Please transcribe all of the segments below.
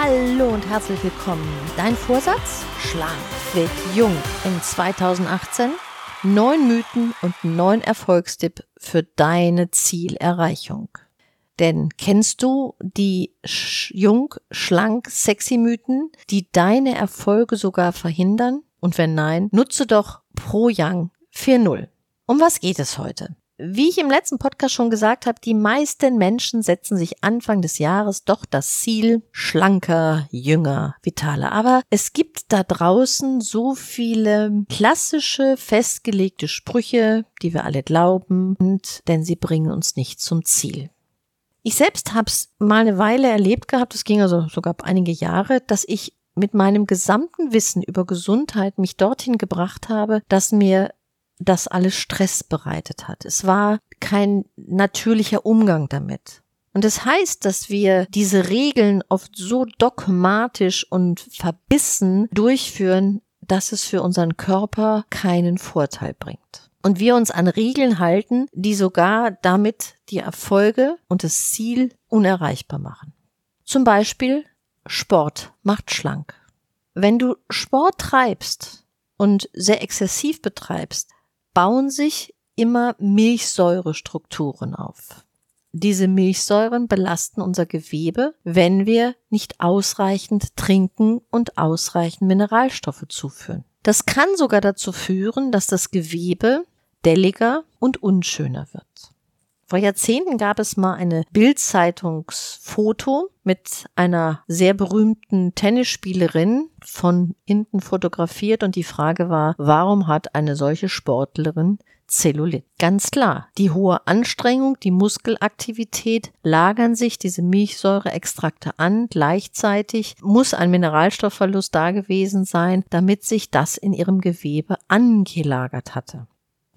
Hallo und herzlich willkommen. Dein Vorsatz? Schlank, wird jung in 2018. Neun Mythen und neun Erfolgstipp für deine Zielerreichung. Denn kennst du die sch jung, schlank, sexy Mythen, die deine Erfolge sogar verhindern? Und wenn nein, nutze doch Pro Young 4.0. Um was geht es heute? Wie ich im letzten Podcast schon gesagt habe, die meisten Menschen setzen sich Anfang des Jahres doch das Ziel schlanker, jünger, vitaler. Aber es gibt da draußen so viele klassische, festgelegte Sprüche, die wir alle glauben, und denn sie bringen uns nicht zum Ziel. Ich selbst habe es mal eine Weile erlebt gehabt, es ging also sogar einige Jahre, dass ich mit meinem gesamten Wissen über Gesundheit mich dorthin gebracht habe, dass mir das alles Stress bereitet hat. Es war kein natürlicher Umgang damit. Und es das heißt, dass wir diese Regeln oft so dogmatisch und verbissen durchführen, dass es für unseren Körper keinen Vorteil bringt. Und wir uns an Regeln halten, die sogar damit die Erfolge und das Ziel unerreichbar machen. Zum Beispiel Sport macht schlank. Wenn du Sport treibst und sehr exzessiv betreibst, bauen sich immer Milchsäurestrukturen auf. Diese Milchsäuren belasten unser Gewebe, wenn wir nicht ausreichend trinken und ausreichend Mineralstoffe zuführen. Das kann sogar dazu führen, dass das Gewebe delliger und unschöner wird. Vor Jahrzehnten gab es mal eine Bildzeitungsfoto mit einer sehr berühmten Tennisspielerin von hinten fotografiert und die Frage war, warum hat eine solche Sportlerin Zellulit. Ganz klar, die hohe Anstrengung, die Muskelaktivität lagern sich diese Milchsäureextrakte an. Gleichzeitig muss ein Mineralstoffverlust da gewesen sein, damit sich das in ihrem Gewebe angelagert hatte.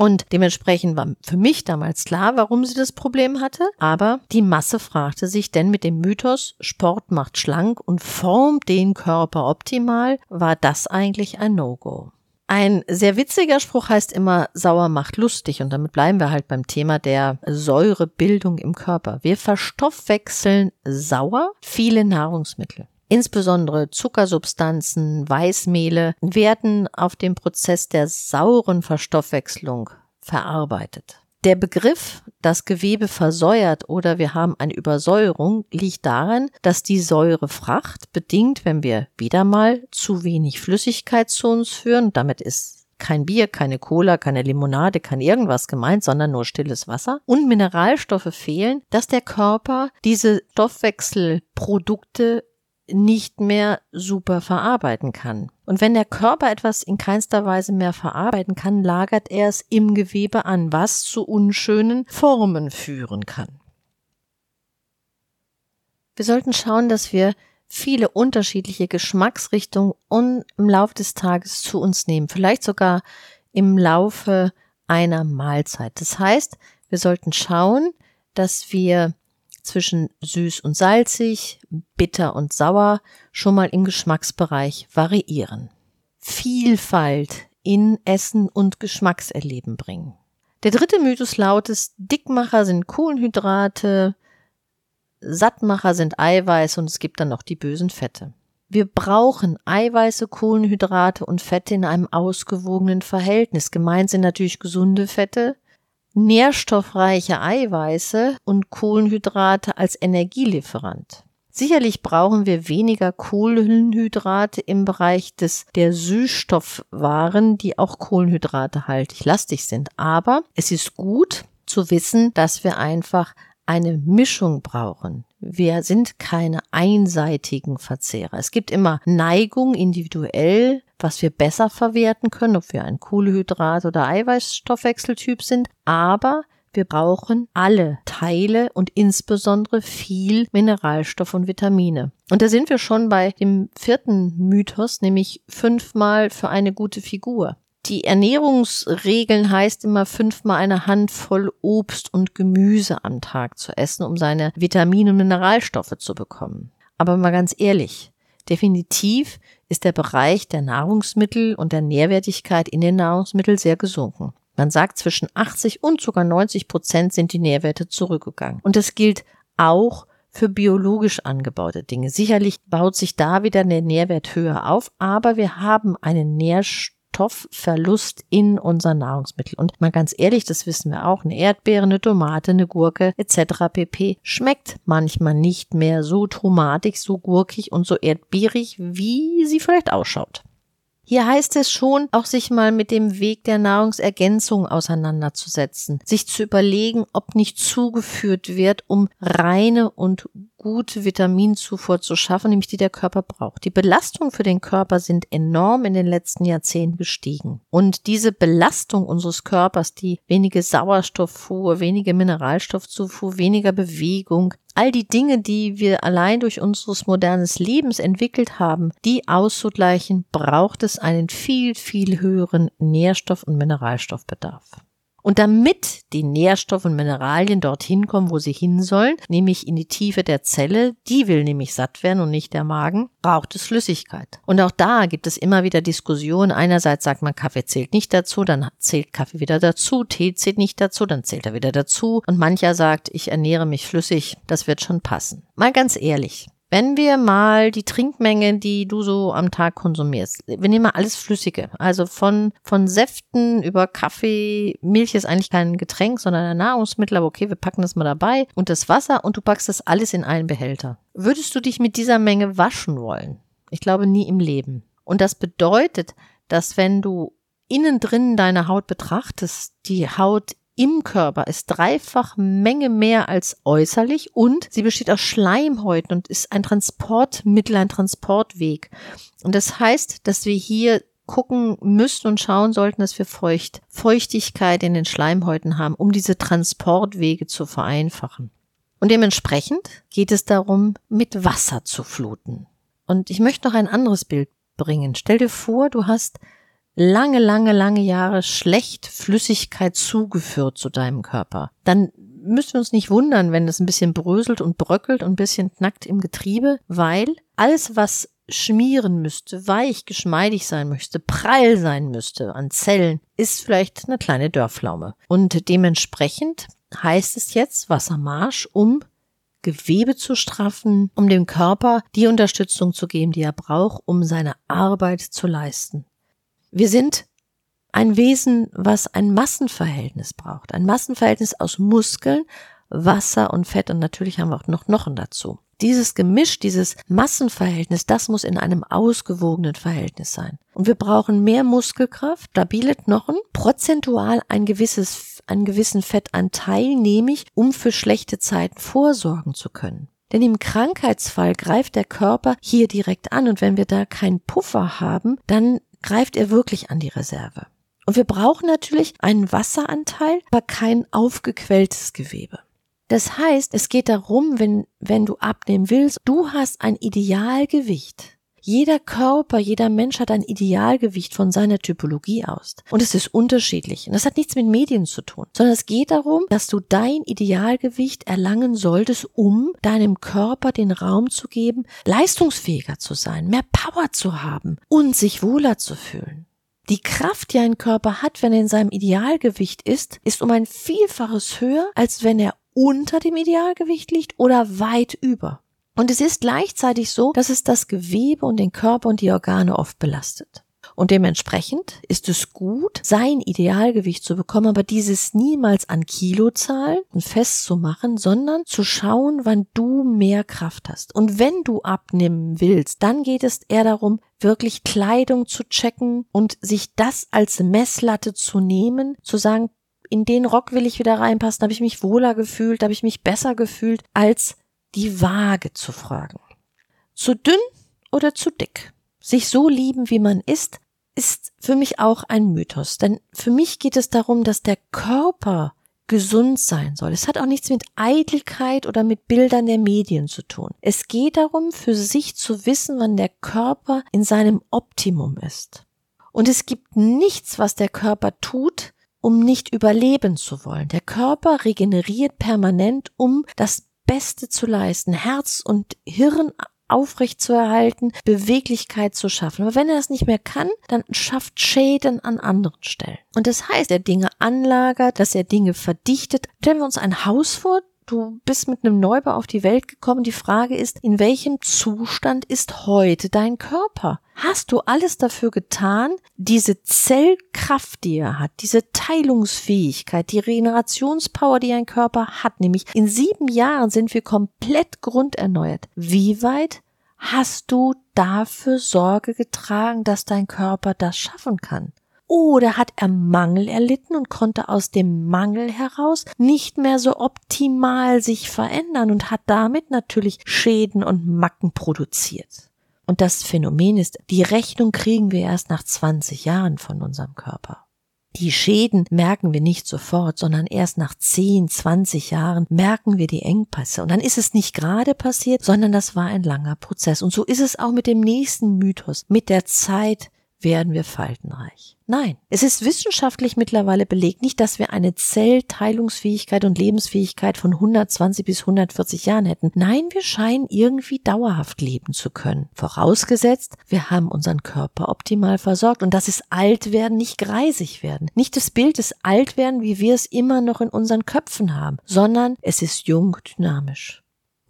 Und dementsprechend war für mich damals klar, warum sie das Problem hatte. Aber die Masse fragte sich denn mit dem Mythos, Sport macht schlank und formt den Körper optimal, war das eigentlich ein No-Go. Ein sehr witziger Spruch heißt immer, sauer macht lustig. Und damit bleiben wir halt beim Thema der Säurebildung im Körper. Wir verstoffwechseln sauer viele Nahrungsmittel. Insbesondere Zuckersubstanzen, Weißmehle werden auf dem Prozess der sauren Verstoffwechslung verarbeitet. Der Begriff, das Gewebe versäuert oder wir haben eine Übersäuerung, liegt daran, dass die Säurefracht bedingt, wenn wir wieder mal zu wenig Flüssigkeit zu uns führen, damit ist kein Bier, keine Cola, keine Limonade, kein irgendwas gemeint, sondern nur stilles Wasser und Mineralstoffe fehlen, dass der Körper diese Stoffwechselprodukte nicht mehr super verarbeiten kann. Und wenn der Körper etwas in keinster Weise mehr verarbeiten kann, lagert er es im Gewebe an, was zu unschönen Formen führen kann. Wir sollten schauen, dass wir viele unterschiedliche Geschmacksrichtungen und im Laufe des Tages zu uns nehmen, vielleicht sogar im Laufe einer Mahlzeit. Das heißt, wir sollten schauen, dass wir zwischen süß und salzig, bitter und sauer schon mal im Geschmacksbereich variieren. Vielfalt in Essen und Geschmackserleben bringen. Der dritte Mythos lautet, Dickmacher sind Kohlenhydrate, Sattmacher sind Eiweiß und es gibt dann noch die bösen Fette. Wir brauchen Eiweiße, Kohlenhydrate und Fette in einem ausgewogenen Verhältnis. Gemeint sind natürlich gesunde Fette, nährstoffreiche Eiweiße und Kohlenhydrate als Energielieferant. Sicherlich brauchen wir weniger Kohlenhydrate im Bereich des, der Süßstoffwaren, die auch Kohlenhydrate haltig lastig sind. Aber es ist gut zu wissen, dass wir einfach eine Mischung brauchen. Wir sind keine einseitigen Verzehrer. Es gibt immer Neigung individuell was wir besser verwerten können, ob wir ein Kohlehydrat- oder Eiweißstoffwechseltyp sind, aber wir brauchen alle Teile und insbesondere viel Mineralstoff und Vitamine. Und da sind wir schon bei dem vierten Mythos, nämlich fünfmal für eine gute Figur. Die Ernährungsregeln heißt immer fünfmal eine Handvoll Obst und Gemüse am Tag zu essen, um seine Vitamine und Mineralstoffe zu bekommen. Aber mal ganz ehrlich, definitiv ist der Bereich der Nahrungsmittel und der Nährwertigkeit in den Nahrungsmitteln sehr gesunken. Man sagt, zwischen 80 und sogar 90 Prozent sind die Nährwerte zurückgegangen. Und das gilt auch für biologisch angebaute Dinge. Sicherlich baut sich da wieder der Nährwert höher auf, aber wir haben einen Nährstoffverlust in unseren Nahrungsmitteln. Und mal ganz ehrlich, das wissen wir auch, eine Erdbeere, eine Tomate, eine Gurke etc. pp. schmeckt manchmal nicht mehr so tomatig, so gurkig und so erdbeerig, wie sie vielleicht ausschaut. Hier heißt es schon, auch sich mal mit dem Weg der Nahrungsergänzung auseinanderzusetzen, sich zu überlegen, ob nicht zugeführt wird, um reine und gute Vitaminzufuhr zu schaffen, nämlich die der Körper braucht. Die Belastungen für den Körper sind enorm in den letzten Jahrzehnten gestiegen. Und diese Belastung unseres Körpers, die wenige Sauerstofffuhr, wenige Mineralstoffzufuhr, weniger Bewegung, all die Dinge, die wir allein durch unseres modernes Lebens entwickelt haben, die auszugleichen, braucht es einen viel, viel höheren Nährstoff- und Mineralstoffbedarf. Und damit die Nährstoffe und Mineralien dorthin kommen, wo sie hin sollen, nämlich in die Tiefe der Zelle, die will nämlich satt werden und nicht der Magen, braucht es Flüssigkeit. Und auch da gibt es immer wieder Diskussionen. Einerseits sagt man, Kaffee zählt nicht dazu, dann zählt Kaffee wieder dazu, Tee zählt nicht dazu, dann zählt er wieder dazu. Und mancher sagt, ich ernähre mich flüssig, das wird schon passen. Mal ganz ehrlich, wenn wir mal die Trinkmenge, die du so am Tag konsumierst, wir nehmen mal alles Flüssige, also von, von Säften über Kaffee, Milch ist eigentlich kein Getränk, sondern ein Nahrungsmittel, aber okay, wir packen das mal dabei und das Wasser und du packst das alles in einen Behälter. Würdest du dich mit dieser Menge waschen wollen? Ich glaube nie im Leben. Und das bedeutet, dass wenn du innen drin deine Haut betrachtest, die Haut im Körper ist dreifach Menge mehr als äußerlich und sie besteht aus Schleimhäuten und ist ein Transportmittel, ein Transportweg. Und das heißt, dass wir hier gucken müssen und schauen sollten, dass wir Feucht, Feuchtigkeit in den Schleimhäuten haben, um diese Transportwege zu vereinfachen. Und dementsprechend geht es darum, mit Wasser zu fluten. Und ich möchte noch ein anderes Bild bringen. Stell dir vor, du hast lange, lange, lange Jahre schlecht Flüssigkeit zugeführt zu deinem Körper, dann müssen wir uns nicht wundern, wenn es ein bisschen bröselt und bröckelt und ein bisschen knackt im Getriebe, weil alles, was schmieren müsste, weich, geschmeidig sein müsste, prall sein müsste an Zellen, ist vielleicht eine kleine Dörrpflaume. Und dementsprechend heißt es jetzt Wassermarsch, um Gewebe zu straffen, um dem Körper die Unterstützung zu geben, die er braucht, um seine Arbeit zu leisten. Wir sind ein Wesen, was ein Massenverhältnis braucht. Ein Massenverhältnis aus Muskeln, Wasser und Fett und natürlich haben wir auch noch Knochen dazu. Dieses Gemisch, dieses Massenverhältnis, das muss in einem ausgewogenen Verhältnis sein. Und wir brauchen mehr Muskelkraft, stabile Knochen, prozentual ein gewisses, einen gewissen Fettanteil, nämlich um für schlechte Zeiten vorsorgen zu können. Denn im Krankheitsfall greift der Körper hier direkt an und wenn wir da keinen Puffer haben, dann greift er wirklich an die Reserve. Und wir brauchen natürlich einen Wasseranteil, aber kein aufgequelltes Gewebe. Das heißt, es geht darum, wenn, wenn du abnehmen willst, du hast ein Idealgewicht. Jeder Körper, jeder Mensch hat ein Idealgewicht von seiner Typologie aus. Und es ist unterschiedlich. Und das hat nichts mit Medien zu tun, sondern es geht darum, dass du dein Idealgewicht erlangen solltest, um deinem Körper den Raum zu geben, leistungsfähiger zu sein, mehr Power zu haben und sich wohler zu fühlen. Die Kraft, die ein Körper hat, wenn er in seinem Idealgewicht ist, ist um ein Vielfaches höher, als wenn er unter dem Idealgewicht liegt oder weit über. Und es ist gleichzeitig so, dass es das Gewebe und den Körper und die Organe oft belastet. Und dementsprechend ist es gut, sein Idealgewicht zu bekommen, aber dieses niemals an Kilozahlen festzumachen, sondern zu schauen, wann du mehr Kraft hast. Und wenn du abnehmen willst, dann geht es eher darum, wirklich Kleidung zu checken und sich das als Messlatte zu nehmen, zu sagen, in den Rock will ich wieder reinpassen, habe ich mich wohler gefühlt, habe ich mich besser gefühlt, als die Waage zu fragen. Zu dünn oder zu dick? Sich so lieben, wie man ist, ist für mich auch ein Mythos. Denn für mich geht es darum, dass der Körper gesund sein soll. Es hat auch nichts mit Eitelkeit oder mit Bildern der Medien zu tun. Es geht darum, für sich zu wissen, wann der Körper in seinem Optimum ist. Und es gibt nichts, was der Körper tut, um nicht überleben zu wollen. Der Körper regeneriert permanent, um das Beste zu leisten, Herz und Hirn aufrecht zu erhalten, Beweglichkeit zu schaffen. Aber wenn er das nicht mehr kann, dann schafft Schäden an anderen Stellen. Und das heißt, er Dinge anlagert, dass er Dinge verdichtet. Stellen wir uns ein Haus vor, Du bist mit einem Neubau auf die Welt gekommen. Die Frage ist, in welchem Zustand ist heute dein Körper? Hast du alles dafür getan, diese Zellkraft, die er hat, diese Teilungsfähigkeit, die Regenerationspower, die ein Körper hat, nämlich in sieben Jahren sind wir komplett grunderneuert. Wie weit hast du dafür Sorge getragen, dass dein Körper das schaffen kann? Oder hat er Mangel erlitten und konnte aus dem Mangel heraus nicht mehr so optimal sich verändern und hat damit natürlich Schäden und Macken produziert. Und das Phänomen ist, die Rechnung kriegen wir erst nach 20 Jahren von unserem Körper. Die Schäden merken wir nicht sofort, sondern erst nach 10, 20 Jahren merken wir die Engpässe. Und dann ist es nicht gerade passiert, sondern das war ein langer Prozess. Und so ist es auch mit dem nächsten Mythos. Mit der Zeit werden wir faltenreich. Nein, es ist wissenschaftlich mittlerweile belegt, nicht, dass wir eine Zellteilungsfähigkeit und Lebensfähigkeit von 120 bis 140 Jahren hätten. Nein, wir scheinen irgendwie dauerhaft leben zu können. Vorausgesetzt, wir haben unseren Körper optimal versorgt und das ist alt werden, nicht greisig werden. Nicht das Bild des Altwerden, wie wir es immer noch in unseren Köpfen haben, sondern es ist jung, dynamisch.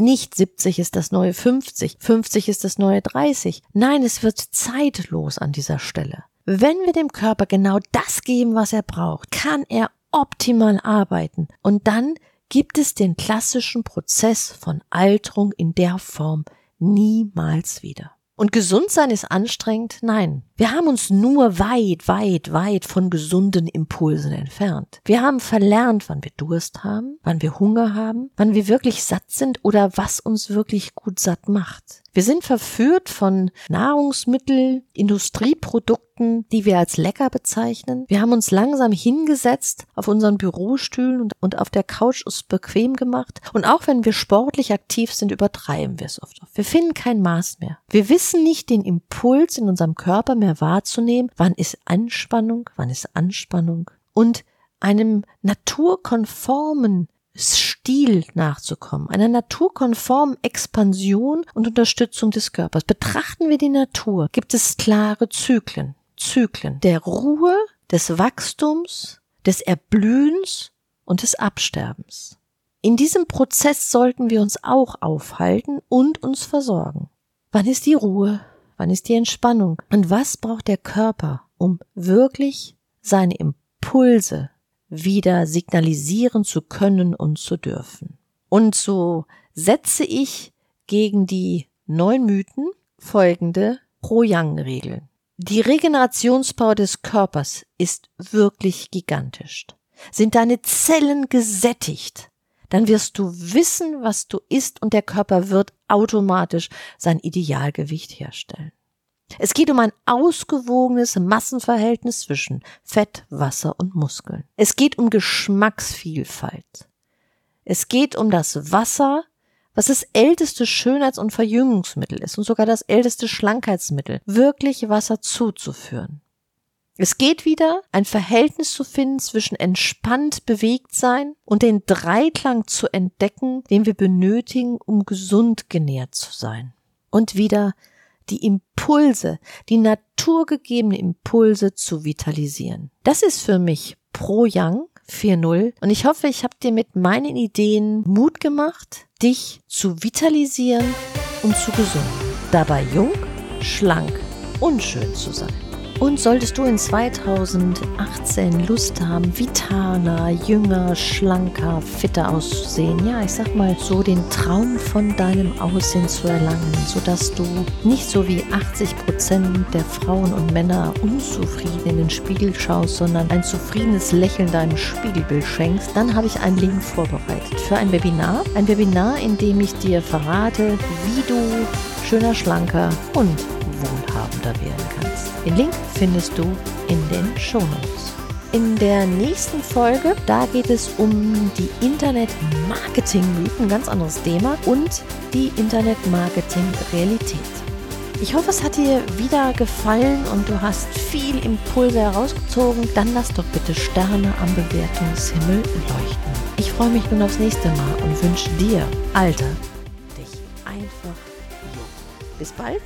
Nicht 70 ist das neue 50, 50 ist das neue 30. Nein, es wird zeitlos an dieser Stelle. Wenn wir dem Körper genau das geben, was er braucht, kann er optimal arbeiten. Und dann gibt es den klassischen Prozess von Alterung in der Form niemals wieder. Und gesund sein ist anstrengend? Nein. Wir haben uns nur weit, weit, weit von gesunden Impulsen entfernt. Wir haben verlernt, wann wir Durst haben, wann wir Hunger haben, wann wir wirklich satt sind oder was uns wirklich gut satt macht. Wir sind verführt von Nahrungsmittel, Industrieprodukten, die wir als lecker bezeichnen. Wir haben uns langsam hingesetzt auf unseren Bürostühlen und, und auf der Couch es bequem gemacht. Und auch wenn wir sportlich aktiv sind, übertreiben wir es oft. Wir finden kein Maß mehr. Wir wissen nicht den Impuls in unserem Körper mehr wahrzunehmen. Wann ist Anspannung? Wann ist Anspannung? Und einem naturkonformen Stil nachzukommen, einer naturkonformen Expansion und Unterstützung des Körpers. Betrachten wir die Natur, gibt es klare Zyklen, Zyklen der Ruhe, des Wachstums, des Erblühens und des Absterbens. In diesem Prozess sollten wir uns auch aufhalten und uns versorgen. Wann ist die Ruhe? Wann ist die Entspannung? Und was braucht der Körper, um wirklich seine Impulse wieder signalisieren zu können und zu dürfen. Und so setze ich gegen die neun Mythen folgende Pro-Yang-Regeln. Die Regenerationspower des Körpers ist wirklich gigantisch. Sind deine Zellen gesättigt, dann wirst du wissen, was du isst und der Körper wird automatisch sein Idealgewicht herstellen. Es geht um ein ausgewogenes Massenverhältnis zwischen Fett, Wasser und Muskeln. Es geht um Geschmacksvielfalt. Es geht um das Wasser, was das älteste Schönheits- und Verjüngungsmittel ist und sogar das älteste Schlankheitsmittel, wirklich Wasser zuzuführen. Es geht wieder, ein Verhältnis zu finden zwischen entspannt bewegt sein und den Dreiklang zu entdecken, den wir benötigen, um gesund genährt zu sein. Und wieder die Impulse, die naturgegebenen Impulse zu vitalisieren. Das ist für mich Pro Young 4.0 und ich hoffe, ich habe dir mit meinen Ideen Mut gemacht, dich zu vitalisieren und zu gesunden. Dabei jung, schlank und schön zu sein. Und solltest du in 2018 Lust haben, vitaler, jünger, schlanker, fitter auszusehen, ja, ich sag mal so den Traum von deinem Aussehen zu erlangen, sodass du nicht so wie 80 Prozent der Frauen und Männer unzufrieden in den Spiegel schaust, sondern ein zufriedenes Lächeln deinem Spiegelbild schenkst, dann habe ich einen Link vorbereitet für ein Webinar. Ein Webinar, in dem ich dir verrate, wie du schöner, schlanker und wohlhabender werden kannst. Den Link findest du in den Shownotes. In der nächsten Folge, da geht es um die Internet-Marketing-Mythen, ganz anderes Thema, und die Internet-Marketing-Realität. Ich hoffe, es hat dir wieder gefallen und du hast viel Impulse herausgezogen. Dann lass doch bitte Sterne am Bewertungshimmel leuchten. Ich freue mich nun aufs nächste Mal und wünsche dir, Alter, dich einfach jung. Bis bald.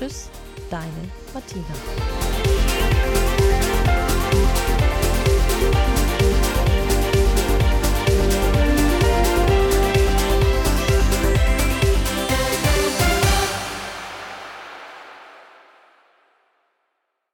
Tschüss, deine Martina.